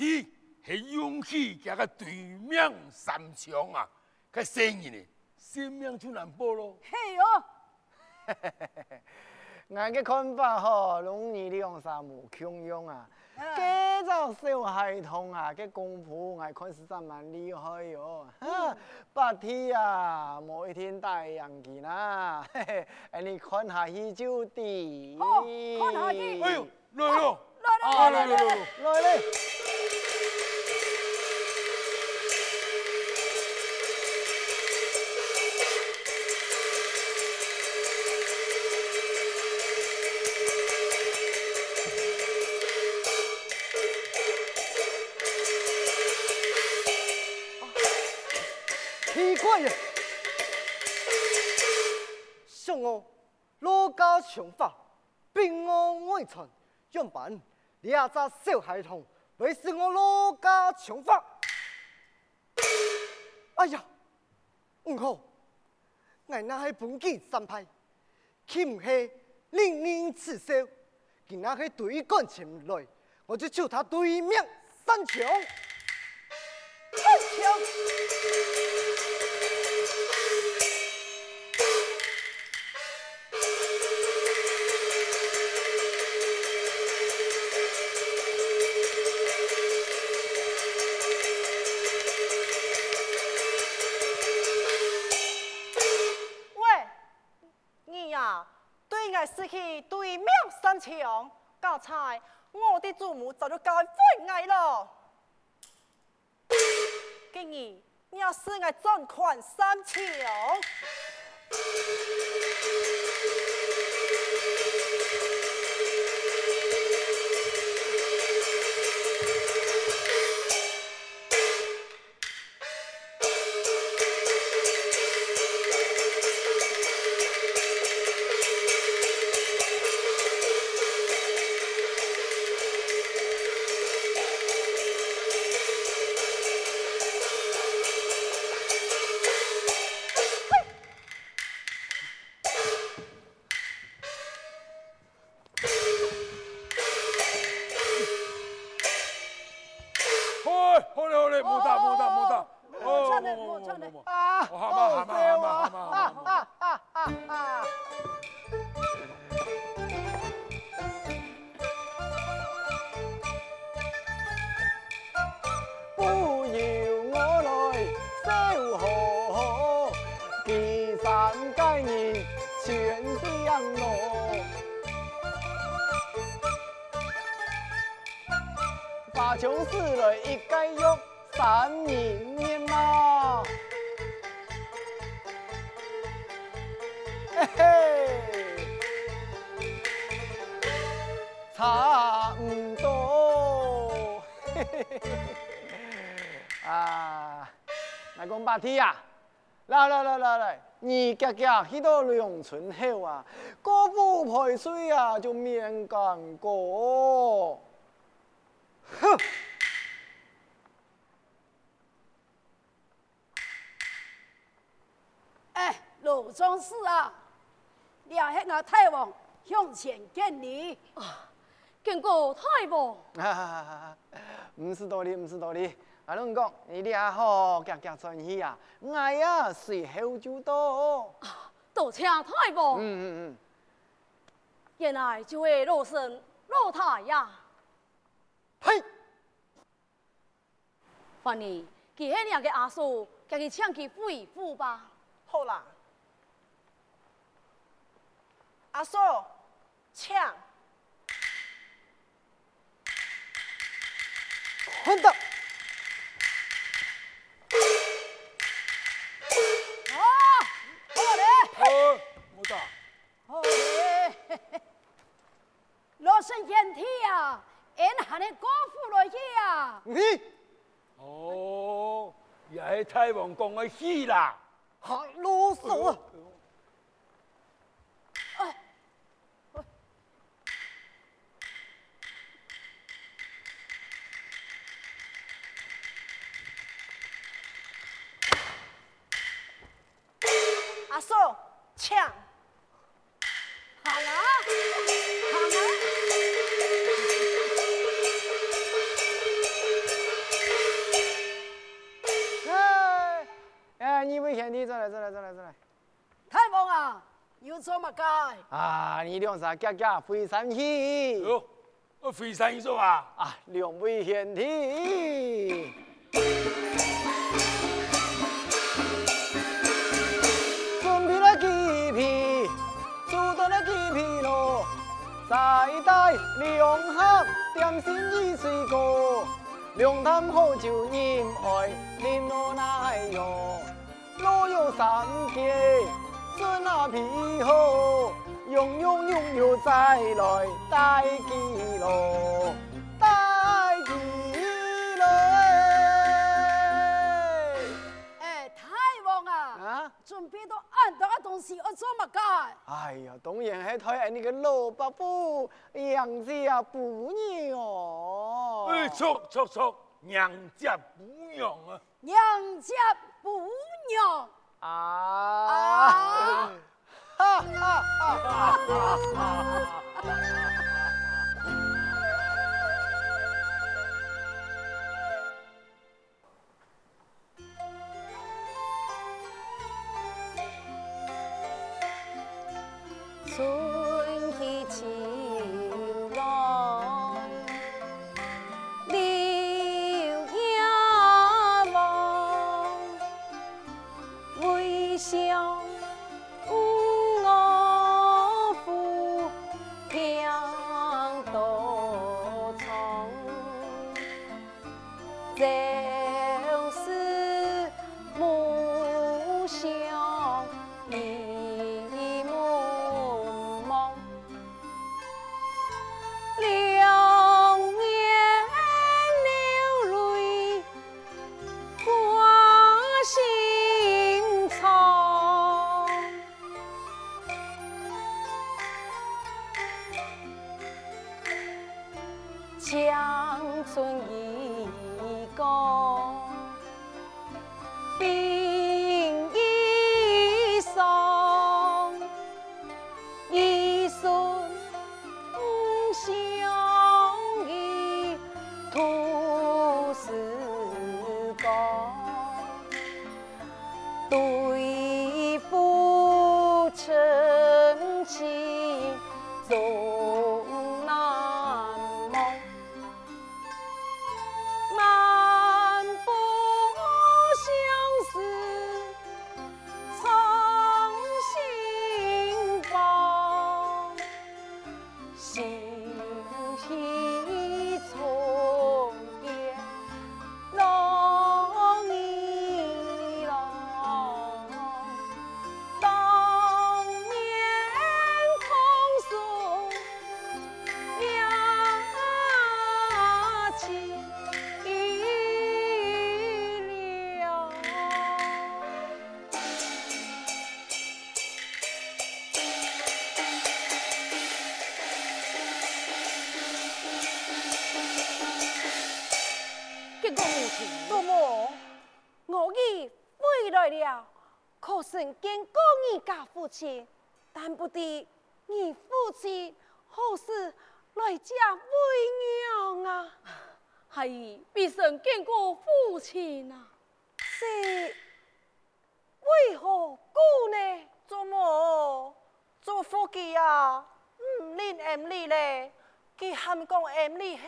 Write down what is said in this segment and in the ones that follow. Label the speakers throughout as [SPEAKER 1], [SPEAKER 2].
[SPEAKER 1] 大王啊，
[SPEAKER 2] 嗯，
[SPEAKER 1] 白天系勇气加个对面三枪啊，个生意呢，生命就难保咯。
[SPEAKER 3] 嘿哟，
[SPEAKER 2] 俺嘅看法吼，容易两三无穷用啊。这种小孩童啊，嘅功夫我看是真蛮厉害哟。哈，白天啊，某一天太阳气啦，嘿嘿，哎你看下喜酒地。
[SPEAKER 3] 好看下去
[SPEAKER 1] 哎呦，来咯，
[SPEAKER 3] 来
[SPEAKER 1] 啊
[SPEAKER 2] 来来来来来，我罗家长发，平安未存，样板你阿只小孩童，为是我罗家长发。哎呀，唔好，我那系本件三派，岂唔系令人耻笑？见那系对干前来，我就求他对面三
[SPEAKER 3] 枪，你要使我赚款三千，
[SPEAKER 1] 好嘛，好嘛，好嘛，好嘛，好嘛，好嘛。
[SPEAKER 2] 啊！不要我来守候，岐山佳人全相诺，八枪死来一介玉三人来讲白天啊，来来来来来，你家家去到两村后啊，过不排水啊，就免干过。哼！
[SPEAKER 3] 哎，老壮士啊，你也系我太王向前见你啊，见过太王。
[SPEAKER 2] 啊，唔是道理，唔是道理。阿龙讲，你俩好，夹夹转去啊，我呀随后就到。
[SPEAKER 3] 多谢太王。
[SPEAKER 2] 嗯嗯嗯。
[SPEAKER 3] 原来就系老身老太呀。
[SPEAKER 2] 嘿，
[SPEAKER 3] 反正佢系两个阿叔，叫佢抢佢恢复吧。
[SPEAKER 4] 好啦，阿叔，抢！
[SPEAKER 2] 混蛋！
[SPEAKER 3] 老身体啊，去啊。
[SPEAKER 2] 你
[SPEAKER 1] 哦，也是太王讲嘅戏啦。
[SPEAKER 2] 好啰嗦
[SPEAKER 4] 阿叔，抢！
[SPEAKER 3] 好啦，好啦。
[SPEAKER 4] 一位贤
[SPEAKER 2] 弟再来再来再来再来。
[SPEAKER 4] 太棒了有这么干
[SPEAKER 2] 啊你两三夹夹飞上去。
[SPEAKER 1] 哦飞上一座啊
[SPEAKER 2] 啊两位贤弟。准备了几匹走到了几匹咯再带两盒点心一岁过两坛好酒恋爱落来哟？若有三件，准那皮好，用用用又再来带几咯，带几咯
[SPEAKER 4] 哎，大王啊！
[SPEAKER 2] 啊！
[SPEAKER 4] 准备到按到嘅东西，我做乜解？
[SPEAKER 2] 哎呀，当然系睇你个老伯父杨家姑娘。
[SPEAKER 1] 哎，错错错，娘家不用啊！
[SPEAKER 4] 娘家不娘
[SPEAKER 2] 啊！
[SPEAKER 4] 啊！
[SPEAKER 2] 哈哈哈哈！
[SPEAKER 3] 春去秋江春一
[SPEAKER 4] 个。但不敌你父亲何时来家为娘啊？系必曾见过父亲啊？是为何故呢？
[SPEAKER 3] 祖母，做夫妻啊，唔练 M 哩咧，佢喊讲 M 哩系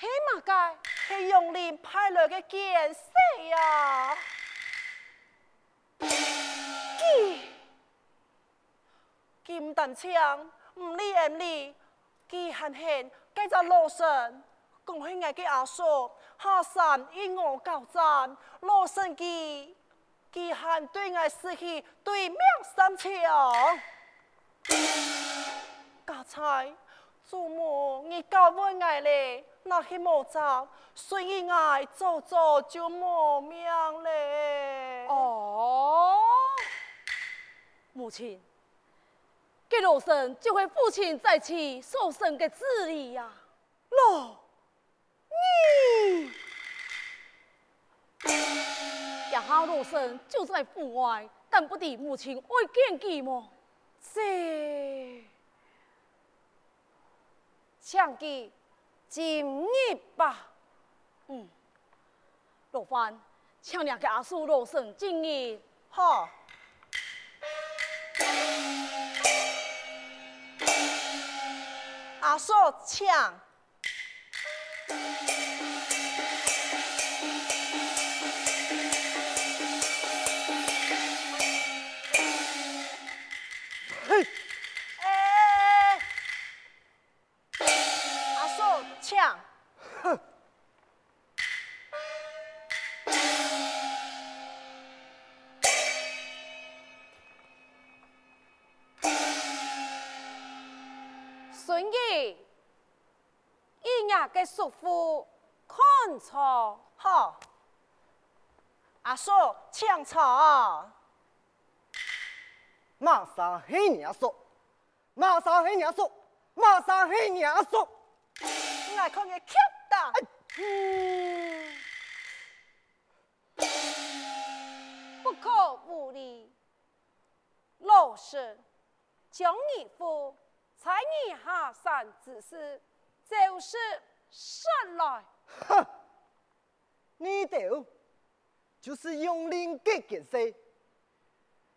[SPEAKER 4] 起码界
[SPEAKER 3] 系用练派来嘅见识啊！佢佢唔但枪，唔练 M 哩，佢还系继续罗神，讲起我嘅阿叔，下山与我交战，罗神佢。佢还对爱失去对命心肠，家财祖母，你教会我咧，那些无招，所以我早早就冇命咧。
[SPEAKER 4] 哦，母亲，给罗生就会父亲在其受生嘅子里呀、
[SPEAKER 3] 罗，你
[SPEAKER 4] 也好罗生就在府外，但不敌母亲会见佢么？
[SPEAKER 3] 这强记今日吧，
[SPEAKER 4] 嗯，罗范，请两个阿叔罗生今日。
[SPEAKER 3] 好。阿叔请。叔
[SPEAKER 5] 父看错，
[SPEAKER 3] 好，阿叔请坐。
[SPEAKER 4] 马上黑娘说，马上黑娘说，马上黑娘说。
[SPEAKER 3] 我来看个巧的。
[SPEAKER 4] 嗯，
[SPEAKER 5] 不可无理。老师，将义父才你下山之事，就是神来。
[SPEAKER 4] 哼，你哋就是用灵给建设，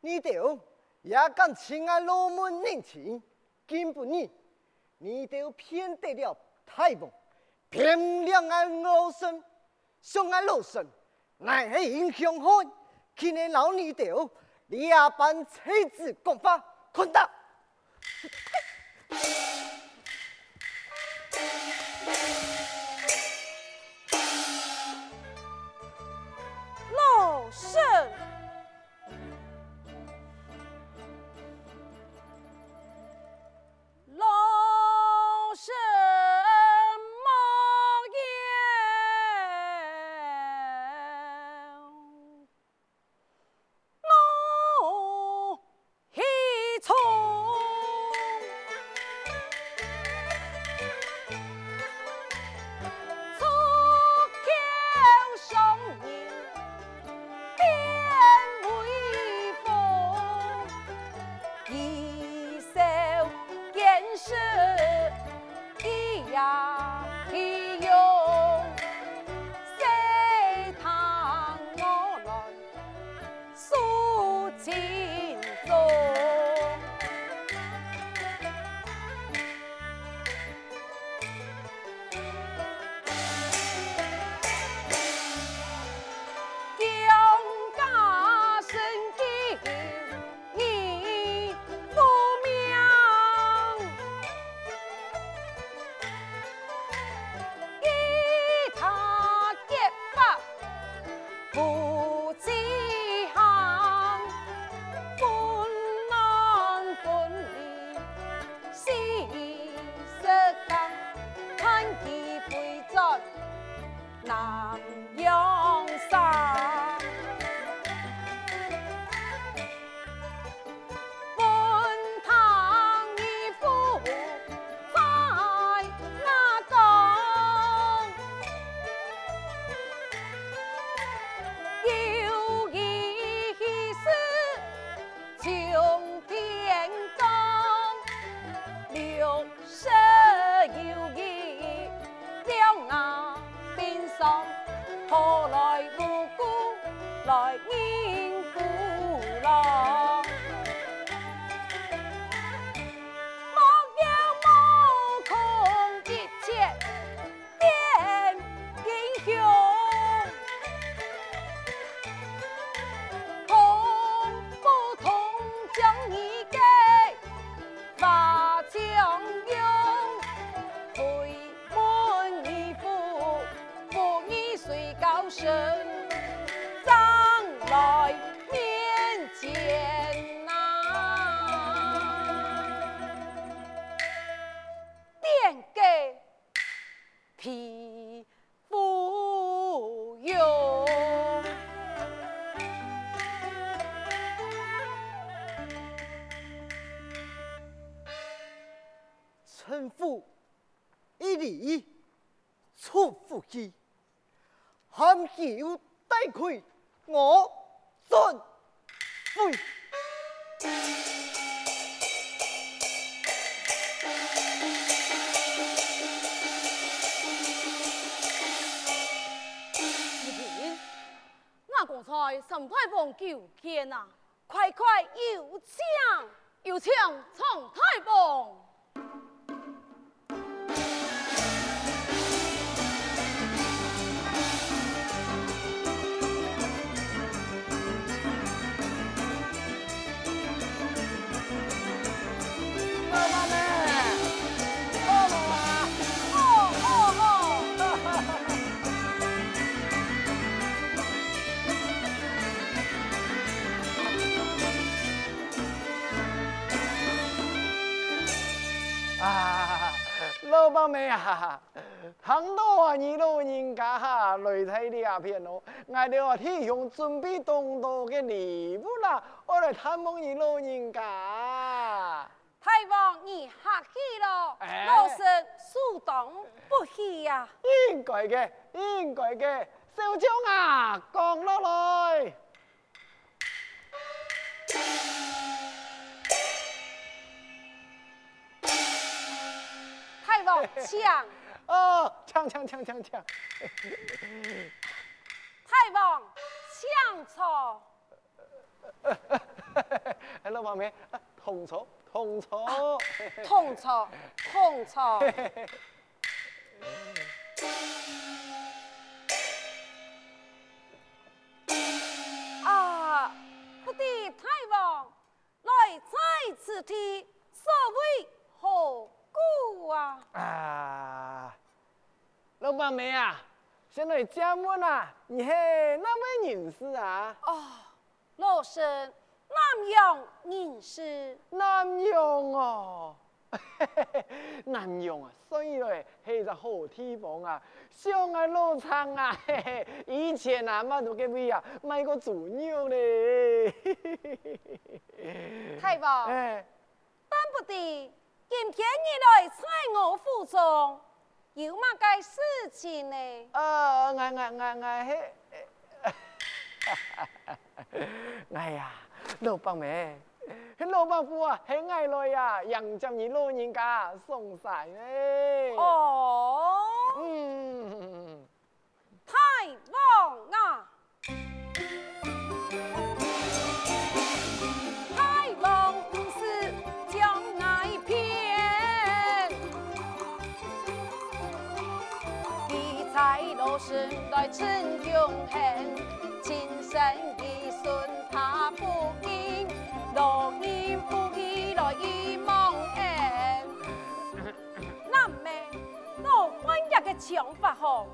[SPEAKER 4] 你哋也敢侵害老门人情，根本你，你哋骗得了大王，骗两岸老生，相爱老生，乃系英雄汉，今日老你哋两班妻子共发，混蛋！
[SPEAKER 5] 神太公求见啊，快快有请，有请陈太公。
[SPEAKER 2] 老伯妹啊，很多啊，你老人家哈来睇呢阿片咯，我哋话天用准备当多嘅礼物啦，我来探望你老人家。
[SPEAKER 4] 太王，你客气咯，老身恕当不起呀、
[SPEAKER 2] 应该嘅，应该嘅，小将啊，降落来。
[SPEAKER 4] 大王，请，
[SPEAKER 2] 哦，抢抢抢抢抢！
[SPEAKER 4] 太王，请坐。
[SPEAKER 2] 哎，老伯妹，同坐，同坐。
[SPEAKER 4] 同坐，同坐。
[SPEAKER 2] 老伯妹啊，先来加门啊，你系哪位人士啊？
[SPEAKER 4] 哦，老身南阳人士，
[SPEAKER 2] 南阳哦，南阳啊，所以咧系一个好地方啊，上海老长啊，嘿嘿以前啊，乜都几位啊，买过猪肉嘞。
[SPEAKER 4] 太棒，
[SPEAKER 2] 哎，
[SPEAKER 4] 但不得今天你来在我府中，有乜嘅事情呢？
[SPEAKER 2] 啊，我我我我嘿，哎呀，老伯妹，老伯父啊，系爱来呀，让将你老人家送晒呢。
[SPEAKER 4] 哦，
[SPEAKER 2] 嗯，
[SPEAKER 4] 太旺啊！生来逞勇狠，亲生一孙他不应，罗应不义来一梦恩。那么，我翻译嘅唱法吼，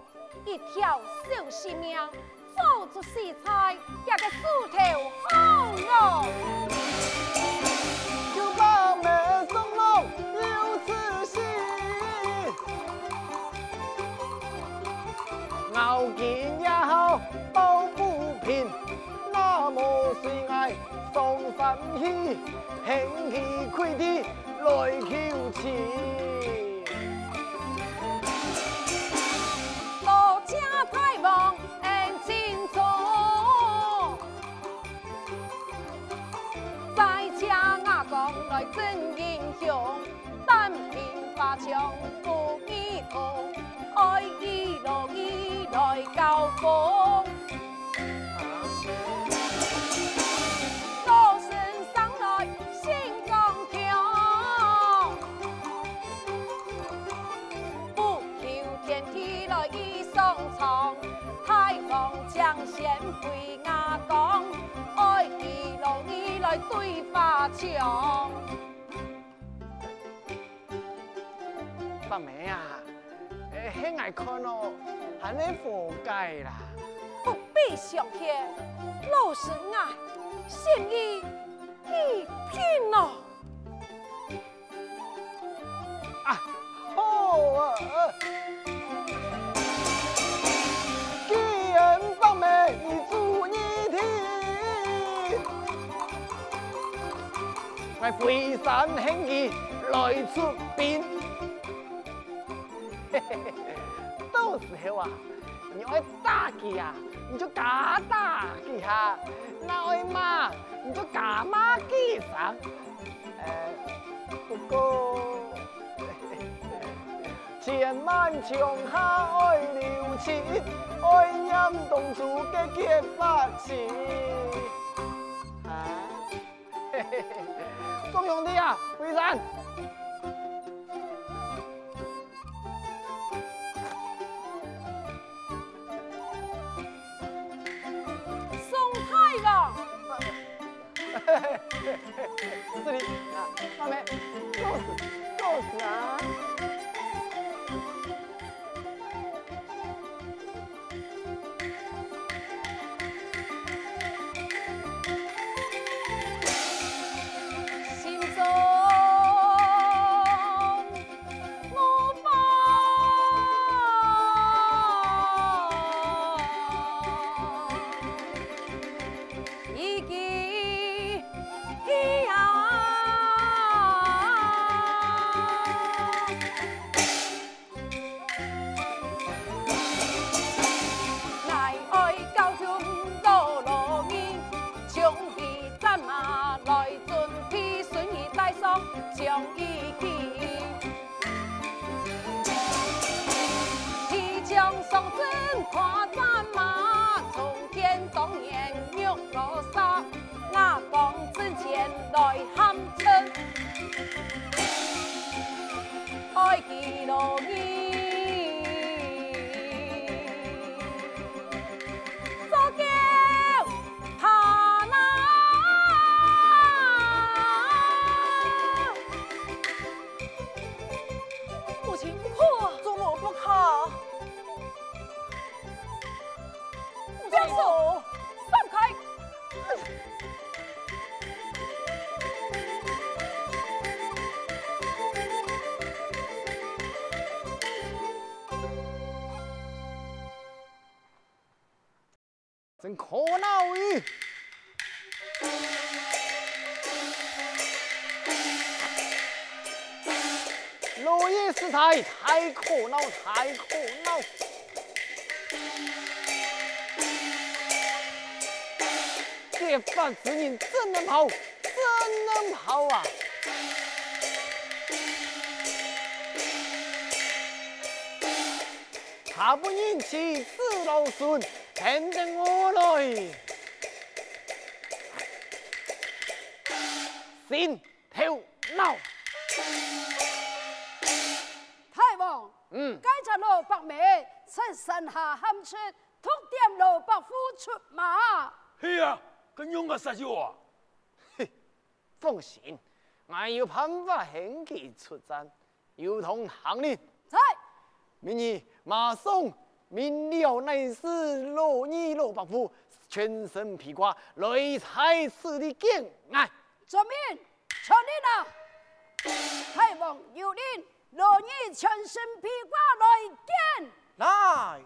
[SPEAKER 4] 一条小性命，做出四菜，一个猪头好咯。
[SPEAKER 2] 送神气，开地来求情。
[SPEAKER 4] 对花墙，
[SPEAKER 2] 八妹啊，诶，兄爱看咯，系你活该啦。
[SPEAKER 4] 不必上天，老身啊，心意已拼了。
[SPEAKER 2] 啊，好啊！既我飞山兴义来出兵，到时候啊，你爱打佢啊，你就假打佢哈；那爱骂，你就假骂佢上。诶，不过。千万长下爱留情，爱饮冻煮嘅结发情。兄弟啊，微山。
[SPEAKER 4] 宋太王，
[SPEAKER 2] 这里啊，妹妹，够死，够死啊！真可恼伊！落叶师太太可恼，太可恼！这番子人真能跑，真能跑啊！他不忍妻子劳孙。听得我来，心头恼。
[SPEAKER 4] 太王，嗯，该着罗伯梅趁盛夏喊出，突点罗伯虎出马。
[SPEAKER 1] 是啊，跟勇个杀手啊！
[SPEAKER 2] 嘿，放心，我有办法引其出战，有同行令。
[SPEAKER 4] 在，
[SPEAKER 2] 明日马上。明了乃是罗二罗伯虎，全身披挂，来采此的剑来。
[SPEAKER 4] 遵命，传令啊！太王有令，罗二全身披挂来见。
[SPEAKER 2] 来，